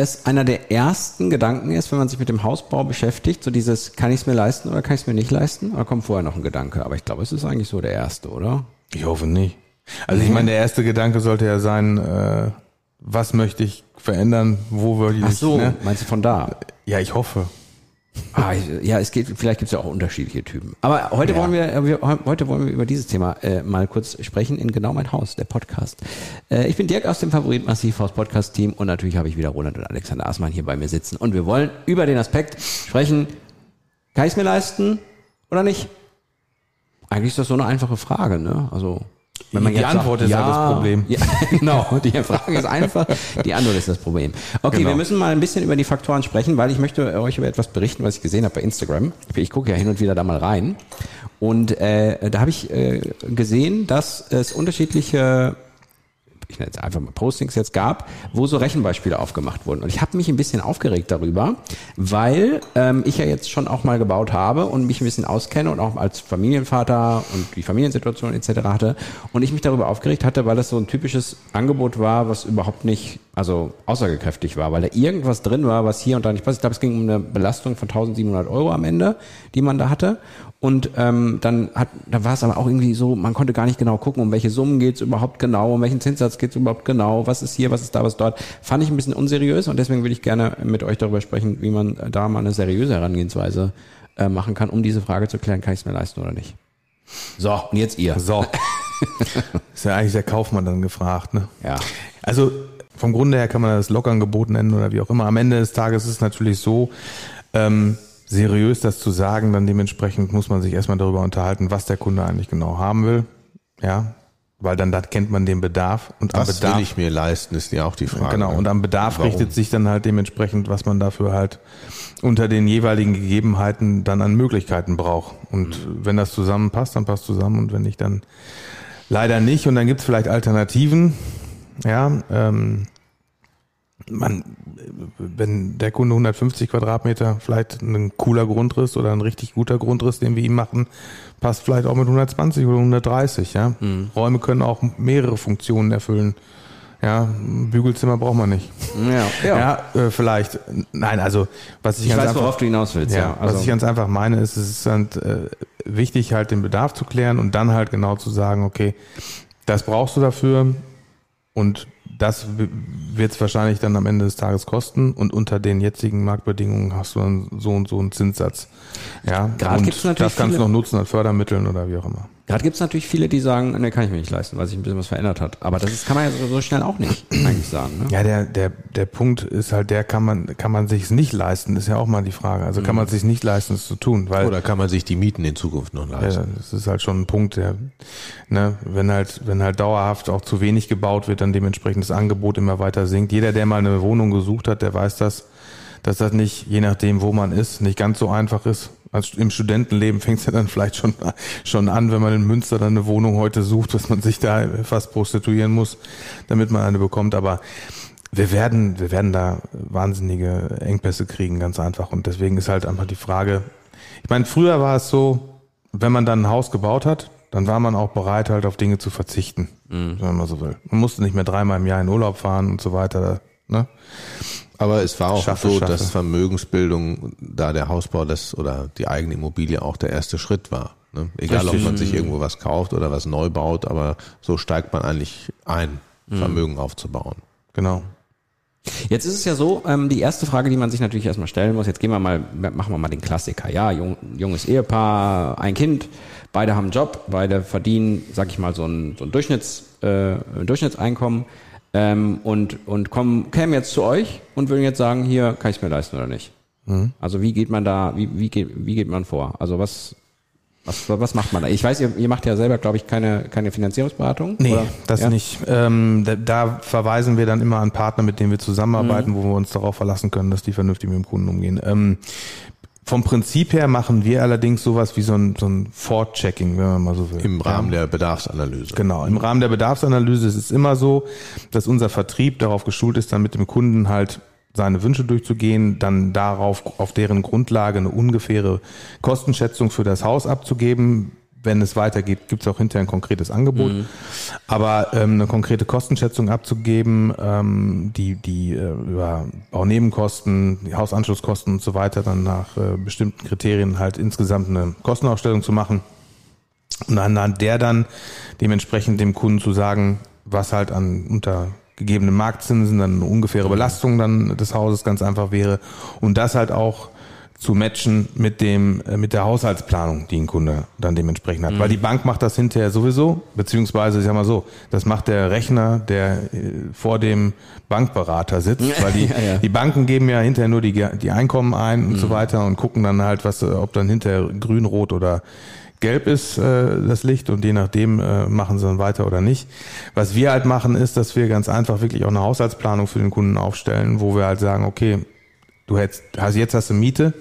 es einer der ersten Gedanken ist, wenn man sich mit dem Hausbau beschäftigt, so dieses, kann ich es mir leisten oder kann ich es mir nicht leisten? Oder kommt vorher noch ein Gedanke? Aber ich glaube, es ist eigentlich so der erste, oder? Ich hoffe nicht. Also ich meine, der erste Gedanke sollte ja sein, äh, was möchte ich verändern, wo würde ich Ach so, ne? meinst du von da? Ja, ich hoffe. Ah, ja, es geht, vielleicht gibt es ja auch unterschiedliche Typen. Aber heute Ja. wollen wir, äh, wir, heute wollen wir über dieses Thema äh, mal kurz sprechen in Genau mein Haus, der Podcast. Äh, ich bin Dirk aus dem Favorit Massivhaus Podcast Team und natürlich habe ich wieder Roland und Alexander Aßmann hier bei mir sitzen und wir wollen über den Aspekt sprechen, kann ich es mir leisten oder nicht? Eigentlich ist das so eine einfache Frage, ne? Also, wenn man Die jetzt Antwort ist halt das Problem. Ja, genau. Die Frage ist einfach, die Antwort ist das Problem. Okay, Genau. wir müssen mal ein bisschen über die Faktoren sprechen, weil ich möchte euch über etwas berichten, was ich gesehen habe bei Instagram. Ich gucke ja hin und wieder da mal rein. Und äh, da habe ich äh, gesehen, dass es unterschiedliche ich nenne jetzt einfach mal Postings jetzt gab, wo so Rechenbeispiele aufgemacht wurden. Und ich habe mich ein bisschen aufgeregt darüber, weil ähm, ich ja jetzt schon auch mal gebaut habe und mich ein bisschen auskenne und auch als Familienvater und die Familiensituation etc. hatte. Und ich mich darüber aufgeregt hatte, weil das so ein typisches Angebot war, was überhaupt nicht, also aussagekräftig war, weil da irgendwas drin war, was hier und da nicht passt. Ich glaube, es ging um eine Belastung von 1700 Euro am Ende, die man da hatte. Und ähm, dann hat, da war es aber auch irgendwie so, man konnte gar nicht genau gucken, um welche Summen geht's überhaupt genau, um welchen Zinssatz geht's überhaupt genau, was ist hier, was ist da, was dort. Fand ich ein bisschen unseriös und deswegen würde ich gerne mit euch darüber sprechen, wie man da mal eine seriöse Herangehensweise äh, machen kann, um diese Frage zu klären, kann ich es mir leisten oder nicht. So, und jetzt ihr. So. ist ja eigentlich der Kaufmann dann gefragt, ne? Ja. Also vom Grunde her kann man das Lockangebot nennen oder wie auch immer. Am Ende des Tages ist es natürlich so, ähm, seriös das zu sagen, dann dementsprechend muss man sich erstmal darüber unterhalten, was der Kunde eigentlich genau haben will. Ja, weil dann da kennt man den Bedarf und am Was Bedarf will ich mir leisten, ist ja auch die Frage. Genau, ne? und am Bedarf Warum? richtet sich dann halt dementsprechend, was man dafür halt unter den jeweiligen Gegebenheiten dann an Möglichkeiten braucht. Und Mhm. wenn das zusammenpasst, dann passt zusammen und wenn nicht, dann leider nicht. Und dann gibt's vielleicht Alternativen. Ja, ähm, man, wenn der Kunde 150 Quadratmeter vielleicht ein cooler Grundriss oder ein richtig guter Grundriss, den wir ihm machen, passt vielleicht auch mit 120 oder 130. Ja, Mhm. Räume können auch mehrere Funktionen erfüllen. Ja, Bügelzimmer braucht man nicht. Ja, Ja, äh, vielleicht. Nein, also was ich, Ich ganz weiß, einfach, worauf du hinaus willst. ja, Ja, also, was ich ganz einfach meine, ist, es ist halt, äh, wichtig, halt den Bedarf zu klären und dann halt genau zu sagen, okay, das brauchst du dafür und das wird es wahrscheinlich dann am Ende des Tages kosten und unter den jetzigen Marktbedingungen hast du dann so und so einen Zinssatz. Ja, Gerade und gibt's natürlich das kannst du noch nutzen an Fördermitteln oder wie auch immer. Gerade gibt es natürlich viele, die sagen, ne, kann ich mir nicht leisten, weil sich ein bisschen was verändert hat. Aber das ist, kann man ja so, so schnell auch nicht eigentlich sagen. Ne? Ja, der, der, der Punkt ist halt, der kann man, kann man sich's nicht leisten, ist ja auch mal die Frage. Also kann man Mhm. sich nicht leisten, es zu tun, weil Oder kann man sich die Mieten in Zukunft noch Ja, leisten? das ist halt schon ein Punkt, der, ne, wenn halt, wenn halt dauerhaft auch zu wenig gebaut wird, dann dementsprechend das Angebot immer weiter sinkt. Jeder, der mal eine Wohnung gesucht hat, der weiß das, dass das nicht, je nachdem, wo man ist, nicht ganz so einfach ist. Also im Studentenleben fängt es ja dann vielleicht schon, schon an, wenn man in Münster dann eine Wohnung heute sucht, dass man sich da fast prostituieren muss, damit man eine bekommt. Aber wir werden, wir werden da wahnsinnige Engpässe kriegen, ganz einfach. Und deswegen ist halt einfach die Frage, ich meine, früher war es so, wenn man dann ein Haus gebaut hat, dann war man auch bereit, halt auf Dinge zu verzichten, wenn man so will. Man musste nicht mehr dreimal im Jahr in Urlaub fahren und so weiter. Ne? Aber es war auch Schaffe, so, schaffe. dass Vermögensbildung, da der Hausbau das oder die eigene Immobilie auch der erste Schritt war. Ne? Egal, Richtig. ob man sich irgendwo was kauft oder was neu baut, aber so steigt man eigentlich ein, Vermögen aufzubauen. Genau. Jetzt ist es ja so, ähm, die erste Frage, die man sich natürlich erstmal stellen muss, jetzt gehen wir mal, machen wir mal den Klassiker. Ja, jung, junges Ehepaar, ein Kind, beide haben einen Job, beide verdienen, sag ich mal, so ein, so ein Durchschnitts, äh, ein Durchschnittseinkommen ähm, und, und kommen, kämen jetzt zu euch und würden jetzt sagen, hier, kann ich es mir leisten oder nicht? Also wie geht man da, wie, wie, geht, wie geht man vor? Also was, Was, was macht man da? Ich weiß, ihr, ihr macht ja selber, glaube ich, keine, keine Finanzierungsberatung. Nee, oder? das ja? nicht. Ähm, da, da verweisen wir dann immer an Partner, mit denen wir zusammenarbeiten, Mhm. wo wir uns darauf verlassen können, dass die vernünftig mit dem Kunden umgehen. Ähm, vom Prinzip her machen wir allerdings sowas wie so ein, so ein Fortchecking, wenn man mal so will. Im Rahmen der Bedarfsanalyse. Genau, im Rahmen der Bedarfsanalyse ist es immer so, dass unser Vertrieb darauf geschult ist, dann mit dem Kunden halt seine Wünsche durchzugehen, dann darauf, auf deren Grundlage eine ungefähre Kostenschätzung für das Haus abzugeben. Wenn es weitergeht, gibt es auch hinterher ein konkretes Angebot. Aber ähm, eine konkrete Kostenschätzung abzugeben, ähm, die, die äh, über Baunebenkosten, die Hausanschlusskosten und so weiter dann nach äh, bestimmten Kriterien halt insgesamt eine Kostenaufstellung zu machen. Und anhand der dann dementsprechend dem Kunden zu sagen, was halt an unter gegebenen Marktzinsen dann eine ungefähre Belastung dann des Hauses ganz einfach wäre und das halt auch zu matchen mit dem äh, mit der Haushaltsplanung, die ein Kunde dann dementsprechend hat, weil die Bank macht das hinterher sowieso, beziehungsweise ich sag mal so, das macht der Rechner, der äh, vor dem Bankberater sitzt, weil die Ja, ja. die Banken geben ja hinterher nur die die Einkommen ein und so weiter und gucken dann halt, was äh, ob dann hinterher grün, rot oder gelb ist äh, das Licht und je nachdem äh, machen sie dann weiter oder nicht. Was wir halt machen, ist, dass wir ganz einfach wirklich auch eine Haushaltsplanung für den Kunden aufstellen, wo wir halt sagen, okay, du hättest, hast jetzt hast du Miete,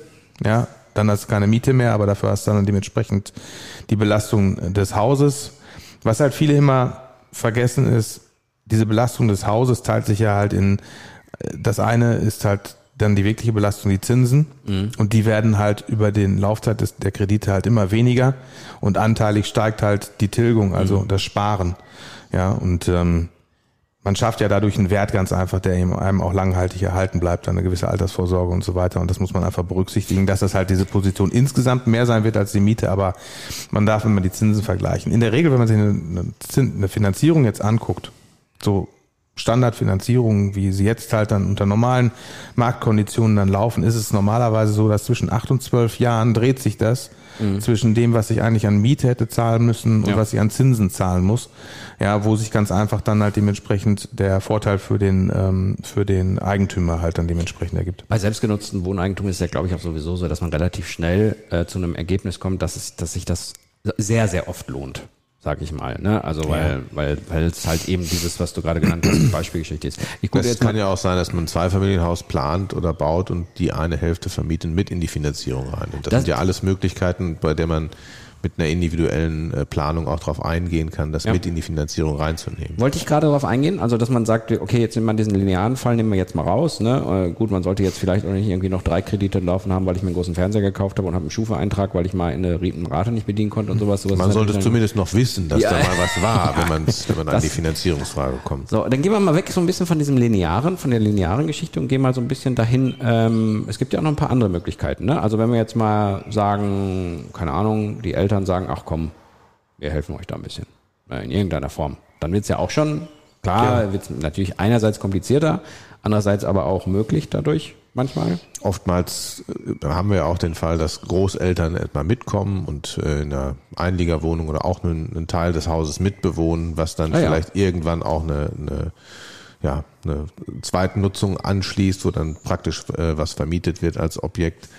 ja, dann hast du keine Miete mehr, aber dafür hast du dann dementsprechend die Belastung des Hauses. Was halt viele immer vergessen ist, diese Belastung des Hauses teilt sich ja halt in, äh, das eine ist halt dann die wirkliche Belastung, die Zinsen. Und die werden halt über den Laufzeit des, der Kredite halt immer weniger. Und anteilig steigt halt die Tilgung, also das Sparen. Ja, und ähm, man schafft ja dadurch einen Wert ganz einfach, der einem auch langhaltig erhalten bleibt, eine gewisse Altersvorsorge und so weiter. Und das muss man einfach berücksichtigen, dass das halt diese Position insgesamt mehr sein wird als die Miete, aber man darf immer die Zinsen vergleichen. In der Regel, wenn man sich eine, eine Finanzierung jetzt anguckt, so Standardfinanzierungen, wie sie jetzt halt dann unter normalen Marktkonditionen dann laufen, ist es normalerweise so, dass zwischen acht und zwölf Jahren dreht sich das zwischen dem, was ich eigentlich an Miete hätte zahlen müssen und Ja. was ich an Zinsen zahlen muss. Ja, wo sich ganz einfach dann halt dementsprechend der Vorteil für den, ähm, für den Eigentümer halt dann dementsprechend ergibt. Bei selbstgenutzten Eigentum ist ja, glaube ich, auch sowieso so, dass man relativ schnell äh, zu einem Ergebnis kommt, dass, es, dass sich das sehr, sehr oft lohnt, sag ich mal. Ne? Also weil, weil, weil es halt eben dieses, was du gerade genannt hast, die Beispielgeschichte ist. Ich gucke Es jetzt kann mal. ja auch sein, dass man ein Zweifamilienhaus plant oder baut und die eine Hälfte vermieten mit in die Finanzierung rein. Und das, Das- sind ja alles Möglichkeiten, bei der man mit einer individuellen äh, Planung auch darauf eingehen kann, das Ja. mit in die Finanzierung reinzunehmen. Wollte ich gerade darauf eingehen, also dass man sagt, okay, jetzt nehmen wir diesen linearen Fall, nehmen wir jetzt mal raus. Ne? Äh, gut, man sollte jetzt vielleicht auch nicht irgendwie noch drei Kredite laufen haben, weil ich mir einen großen Fernseher gekauft habe und habe einen Schufa-Eintrag, weil ich mal in eine Rate nicht bedienen konnte und sowas. sowas Man sollte dann- zumindest noch wissen, dass Ja. da mal was war, wenn, man's, wenn man an Das- die Finanzierungsfrage kommt. So, dann gehen wir mal weg so ein bisschen von diesem linearen, von der linearen Geschichte und gehen mal so ein bisschen dahin. Ähm, es gibt ja auch noch ein paar andere Möglichkeiten. Ne? Also wenn wir jetzt mal sagen, keine Ahnung, die Eltern sagen, ach komm, wir helfen euch da ein bisschen in irgendeiner Form, dann wird's ja auch schon klar, wird's natürlich einerseits komplizierter, andererseits aber auch möglich dadurch manchmal. Oftmals äh, haben wir auch den Fall, dass Großeltern etwa mitkommen und äh, in einer Einliegerwohnung oder auch einen, einen Teil des Hauses mitbewohnen, was dann Ah ja. vielleicht irgendwann auch eine, eine, ja, eine Zweitnutzung anschließt, wo dann praktisch äh, was vermietet wird als Objekt.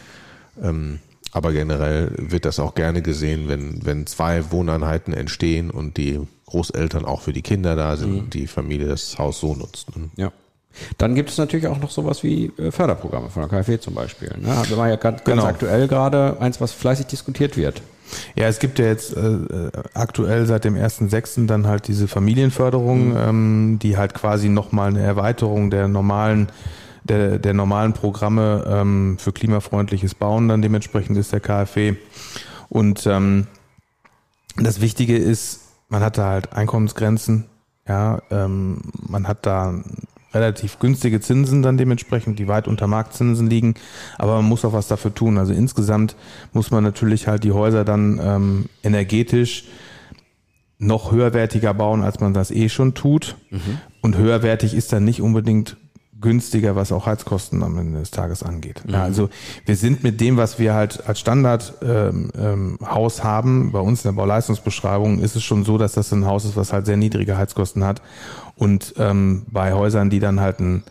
Ähm, aber generell wird das auch gerne gesehen, wenn, wenn zwei Wohneinheiten entstehen und die Großeltern auch für die Kinder da sind und die Familie das Haus so nutzt. ne? Ja. Dann gibt es natürlich auch noch sowas wie äh, Förderprogramme von der KfW zum Beispiel. Ne? Haben wir ja ganz, ganz Genau. aktuell gerade eins, was fleißig diskutiert wird. Ja, es gibt ja jetzt äh, äh, aktuell seit dem 1.6. dann halt diese Familienförderung, ähm, die halt quasi nochmal eine Erweiterung der normalen der, der normalen Programme ähm, für klimafreundliches Bauen dann dementsprechend ist der KfW. Und ähm, das Wichtige ist, man hat da halt Einkommensgrenzen, ja, ähm, man hat da relativ günstige Zinsen dann dementsprechend, die weit unter Marktzinsen liegen, aber man muss auch was dafür tun. Also insgesamt muss man natürlich halt die Häuser dann ähm, energetisch noch höherwertiger bauen, als man das eh schon tut. Und höherwertig ist dann nicht unbedingt günstiger, was auch Heizkosten am Ende des Tages angeht. Ja, also wir sind mit dem, was wir halt als Standard ähm, ähm, Haus haben, bei uns in der Bauleistungsbeschreibung ist es schon so, dass das ein Haus ist, was halt sehr niedrige Heizkosten hat. Und ähm, bei Häusern, die dann halt ein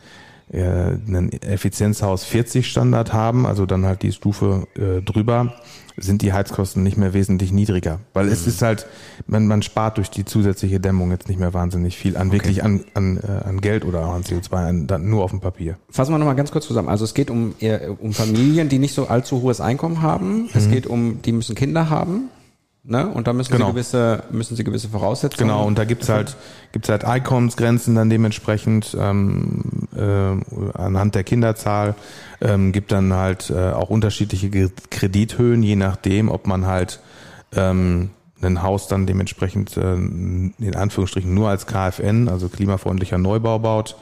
äh, einen Effizienzhaus 40 Standard haben, also dann halt die Stufe äh, drüber, sind die Heizkosten nicht mehr wesentlich niedriger. Weil es Mhm. ist halt, man, man spart durch die zusätzliche Dämmung jetzt nicht mehr wahnsinnig viel an wirklich an, an, äh, an Geld oder auch an CO2, an, dann nur auf dem Papier. Fassen wir nochmal ganz kurz zusammen. Also es geht um, eher um Familien, die nicht so allzu hohes Einkommen haben. Es geht um, die müssen Kinder haben. Ne? Und da müssen Genau. sie gewisse, müssen sie gewisse Voraussetzungen. Genau, und da gibt's halt, gibt's halt Einkommensgrenzen dann dementsprechend ähm, äh, anhand der Kinderzahl. Ähm, gibt dann halt äh, auch unterschiedliche Kredithöhen, je nachdem, ob man halt ähm, ein Haus dann dementsprechend äh, in Anführungsstrichen nur als KfN, also klimafreundlicher Neubau baut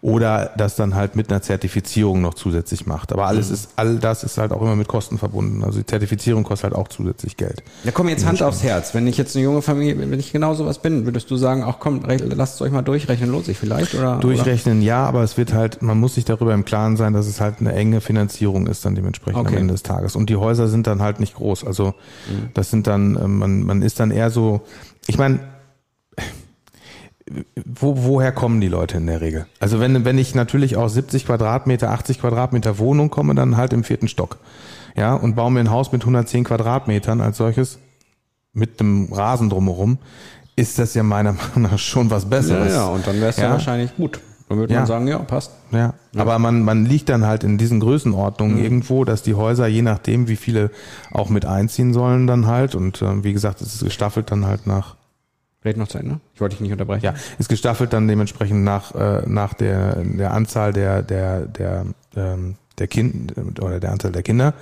oder das dann halt mit einer Zertifizierung noch zusätzlich macht. Aber alles ist, all das ist halt auch immer mit Kosten verbunden. Also die Zertifizierung kostet halt auch zusätzlich Geld. Ja, komm, jetzt Hand aufs Herz. Wenn ich jetzt eine junge Familie, wenn ich genau sowas bin, würdest du sagen, ach komm, lasst es euch mal durchrechnen, lohnt sich vielleicht? Oder, Durchrechnen ja, aber es wird halt, man muss sich darüber im Klaren sein, dass es halt eine enge Finanzierung ist dann dementsprechend Okay. am Ende des Tages. Und die Häuser sind dann halt nicht groß. Also das sind dann, äh, man, man ist dann eher so, ich meine, wo, woher kommen die Leute in der Regel? Also wenn, wenn ich natürlich aus 70 Quadratmeter, 80 Quadratmeter Wohnung komme, dann halt im vierten Stock. Ja, und baue mir ein Haus mit 110 Quadratmetern als solches mit einem Rasen drumherum, ist das ja meiner Meinung nach schon was Ja, Besseres. ja, und dann wäre es ja. Ja. wahrscheinlich gut. Dann würde Ja. man sagen, ja, passt. Ja, aber man, man liegt dann halt in diesen Größenordnungen irgendwo, dass die Häuser, je nachdem, wie viele auch mit einziehen sollen, dann halt, und äh, wie gesagt, es ist gestaffelt dann halt nach, Red noch zu Ende? Ich wollte dich nicht unterbrechen. ja, ist gestaffelt dann dementsprechend nach, äh, nach der, der Anzahl der, der, der, ähm, der Kind oder der Anzahl der Kinder,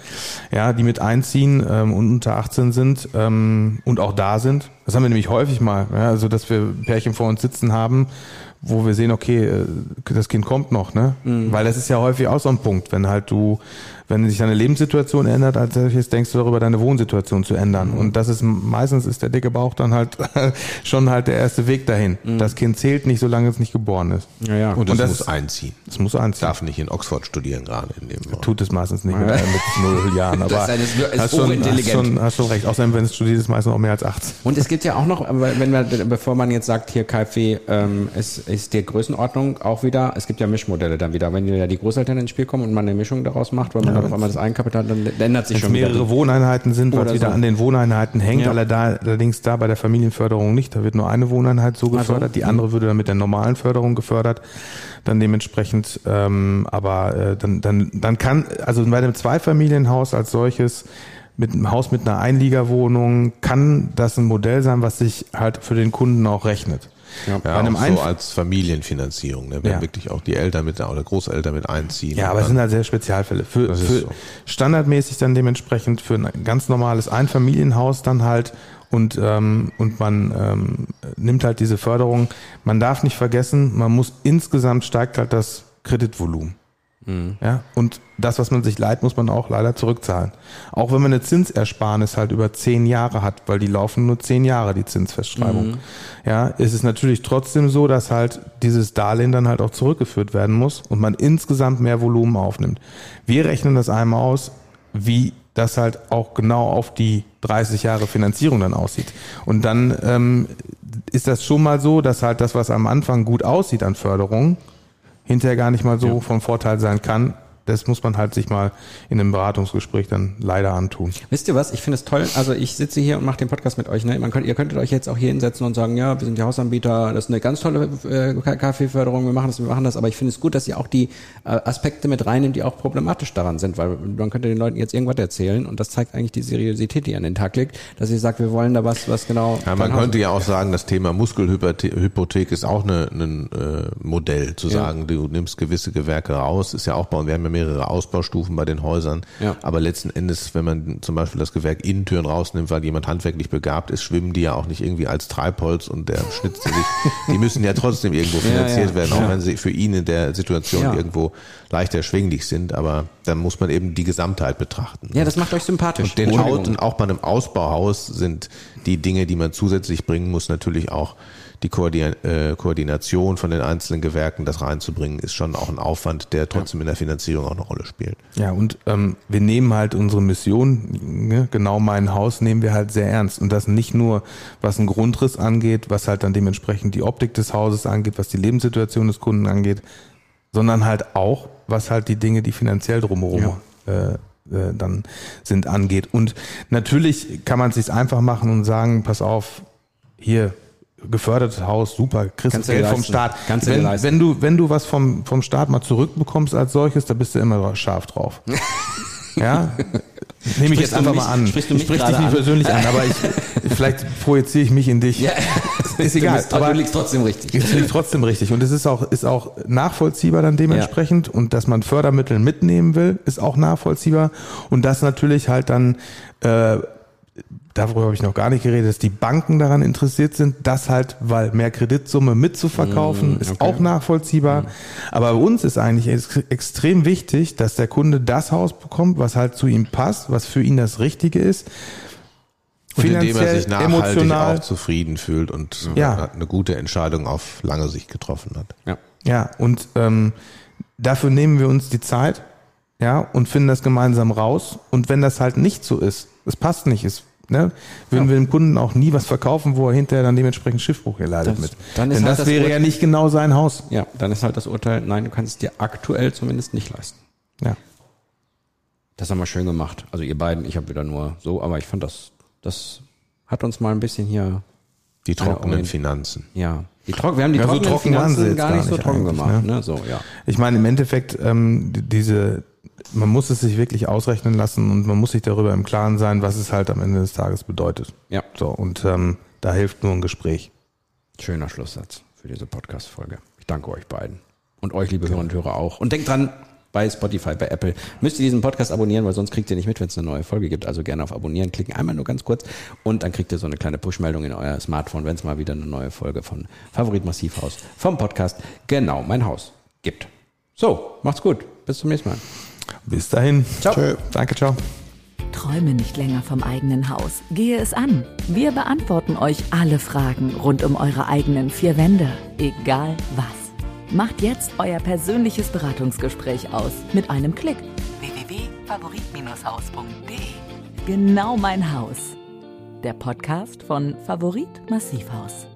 ja, die mit einziehen ähm, und unter 18 sind ähm, und auch da sind. Das haben wir nämlich häufig mal, ja, also dass wir Pärchen vor uns sitzen haben, wo wir sehen, okay, äh, das Kind kommt noch, ne? Weil das ist ja häufig auch so ein Punkt, wenn halt du, wenn sich deine Lebenssituation ändert, als solches denkst du darüber, deine Wohnsituation zu ändern. Und das ist meistens ist der dicke Bauch dann halt schon halt der erste Weg dahin. Das Kind zählt nicht, solange es nicht geboren ist. Ja, ja. Und, Und das das- muss einziehen. Es muss eins Darf nicht in Oxford studieren gerade in dem Moment. Tut es meistens nicht mit, mit null Jahren, aber Das ist eine- ist hast, schon, hast, schon, hast schon recht. Außerdem, wenn es studiert, ist meistens auch mehr als 18. Und es gibt ja auch noch, aber wenn man, bevor man jetzt sagt, hier KfW, ähm, es ist die Größenordnung auch wieder, es gibt ja Mischmodelle dann wieder. Wenn ja die Großeltern ins Spiel kommen und man eine Mischung daraus macht, weil man dann auf einmal das Eigenkapital, dann ändert sich Wenn es schon wieder. mehrere Wohneinheiten sind, was wieder so. an den Wohneinheiten hängt, Ja. allerdings da bei der Familienförderung nicht. Da wird nur eine Wohneinheit so gefördert, die andere würde dann mit der normalen Förderung gefördert. Dann dementsprechend, ähm, aber äh, dann, dann, dann kann, also bei einem Zweifamilienhaus als solches, mit einem Haus mit einer Einliegerwohnung, kann das ein Modell sein, was sich halt für den Kunden auch rechnet. Ja. Bei einem auch so Einf- als Familienfinanzierung, ne? wenn Ja. wirklich auch die Eltern mit oder Großeltern mit einziehen. Ja, aber es sind halt sehr Spezialfälle. Für, Das ist für so. standardmäßig dann dementsprechend für ein ganz normales Einfamilienhaus dann halt und ähm, und man ähm, nimmt halt diese Förderung. Man darf nicht vergessen, man muss insgesamt steigt halt das Kreditvolumen. Ja, und das, was man sich leiht, muss man auch leider zurückzahlen. Auch wenn man eine Zinsersparnis halt über zehn Jahre hat, weil die laufen nur zehn Jahre, die Zinsfestschreibung. Ja, ist es natürlich trotzdem so, dass halt dieses Darlehen dann halt auch zurückgeführt werden muss und man insgesamt mehr Volumen aufnimmt. Wir rechnen das einmal aus, wie das halt auch genau auf die 30 Jahre Finanzierung dann aussieht. Und dann ähm, ist das schon mal so, dass halt das, was am Anfang gut aussieht an Förderung, hinterher gar nicht mal so vom Vorteil sein kann. Das muss man halt sich mal in einem Beratungsgespräch dann leider antun. Wisst ihr was? Ich finde es toll. Also ich sitze hier und mache den Podcast mit euch. Ne? Man könnt, ihr könntet euch jetzt auch hier hinsetzen und sagen, ja, wir sind die Hausanbieter, das ist eine ganz tolle äh, Kaffeeförderung, wir machen das, wir machen das. Aber ich finde es gut, dass ihr auch die äh, Aspekte mit reinnimmt, die auch problematisch daran sind, weil man könnte den Leuten jetzt irgendwas erzählen und das zeigt eigentlich die Seriosität, die an den Tag legt, dass ihr sagt, wir wollen da was, was genau. Ja, man könnte ja auch sagen, das Thema Muskelhypothek ist auch ein äh, Modell, zu Ja. sagen, du nimmst gewisse Gewerke raus, ist ja auch bei, wir haben ja mehrere Ausbaustufen bei den Häusern, Ja. aber letzten Endes, wenn man zum Beispiel das Gewerk Innentüren rausnimmt, weil jemand handwerklich begabt ist, schwimmen die ja auch nicht irgendwie als Treibholz und der schnitzt sie sich, die müssen ja trotzdem irgendwo finanziert ja, werden, auch ja. wenn sie für ihn in der Situation Ja. irgendwo leicht erschwinglich sind, aber dann muss man eben die Gesamtheit betrachten. Ja, das macht euch sympathisch. Und den Entschuldigung. Haut, und auch bei einem Ausbauhaus sind die Dinge, die man zusätzlich bringen muss, natürlich auch die äh, Koordination von den einzelnen Gewerken, das reinzubringen, ist schon auch ein Aufwand, der trotzdem in der Finanzierung auch eine Rolle spielt. Ja, und ähm, wir nehmen halt unsere Mission, ne, genau mein Haus, nehmen wir halt sehr ernst. Und das nicht nur, was einen Grundriss angeht, was halt dann dementsprechend die Optik des Hauses angeht, was die Lebenssituation des Kunden angeht, sondern halt auch, was halt die Dinge, die finanziell drumherum äh, äh, dann sind, angeht. Und natürlich kann man es sich einfach machen und sagen, pass auf, hier gefördertes Haus, super, kriegst Kannst du du dir Geld vom leisten. Staat. Kannst wenn, wenn du wenn du was vom vom Staat mal zurückbekommst als solches, da bist du immer scharf drauf. Ja, nehme ich jetzt du einfach mich- mal an. sprichst du mich ich sprich dich nicht an? persönlich an, aber ich vielleicht projiziere ich mich in dich. ist egal. Du, aber du liegst trotzdem richtig. es liegt trotzdem richtig. Und es ist auch, ist auch nachvollziehbar dann dementsprechend. Und dass man Fördermittel mitnehmen will, ist auch nachvollziehbar. Und das natürlich halt dann, äh, darüber habe ich noch gar nicht geredet, dass die Banken daran interessiert sind, das halt, weil mehr Kreditsumme mitzuverkaufen, ist auch nachvollziehbar. Aber bei uns ist eigentlich ex extrem wichtig, dass der Kunde das Haus bekommt, was halt zu ihm passt, was für ihn das Richtige ist. Und indem er sich Finanziell, nachhaltig emotional. auch zufrieden fühlt und Ja. eine gute Entscheidung auf lange Sicht getroffen hat. Ja. Ja, und ähm, dafür nehmen wir uns die Zeit, ja, und finden das gemeinsam raus. Und wenn das halt nicht so ist, es passt nicht, es, ne, würden wir dem Kunden auch nie was verkaufen, wo er hinterher dann dementsprechend Schiffbruch erleidet Das- mit. dann ist Denn halt das, das wäre Ur- ja nicht genau sein Haus. ja, dann ist halt das Urteil, nein, du kannst es dir aktuell zumindest nicht leisten. Ja. Das haben wir schön gemacht. Also ihr beiden, ich habe wieder nur so, aber ich fand das, das hat uns mal ein bisschen hier, Die trockenen Finanzen. ja, die trocken, wir haben die Ja, so trockenen trocken waren sie Finanzen gar gar nicht so trocken gemacht, ne? ne? So, ja. Ich meine, im Endeffekt, ähm, die- diese, man muss es sich wirklich ausrechnen lassen und man muss sich darüber im Klaren sein, was es halt am Ende des Tages bedeutet. Ja. So, und ähm, da hilft nur ein Gespräch. Schöner Schlusssatz für diese Podcast-Folge. Ich danke euch beiden. Und euch, liebe Hörer und Hörer, auch. Und denkt dran, bei Spotify, bei Apple, müsst ihr diesen Podcast abonnieren, weil sonst kriegt ihr nicht mit, wenn es eine neue Folge gibt. Also gerne auf Abonnieren klicken, einmal nur ganz kurz. Und dann kriegt ihr so eine kleine Push-Meldung in euer Smartphone, wenn es mal wieder eine neue Folge von Favorit Massivhaus vom Podcast Genau, mein Haus gibt. So, macht's gut. Bis zum nächsten Mal. Bis dahin. Ciao. Tschö. Danke, ciao. Träume nicht länger vom eigenen Haus. Gehe es an. Wir beantworten euch alle Fragen rund um eure eigenen vier Wände. Egal was. Macht jetzt euer persönliches Beratungsgespräch aus mit einem Klick. www.favorit-haus.de Genau mein Haus. Der Podcast von Favorit Massivhaus.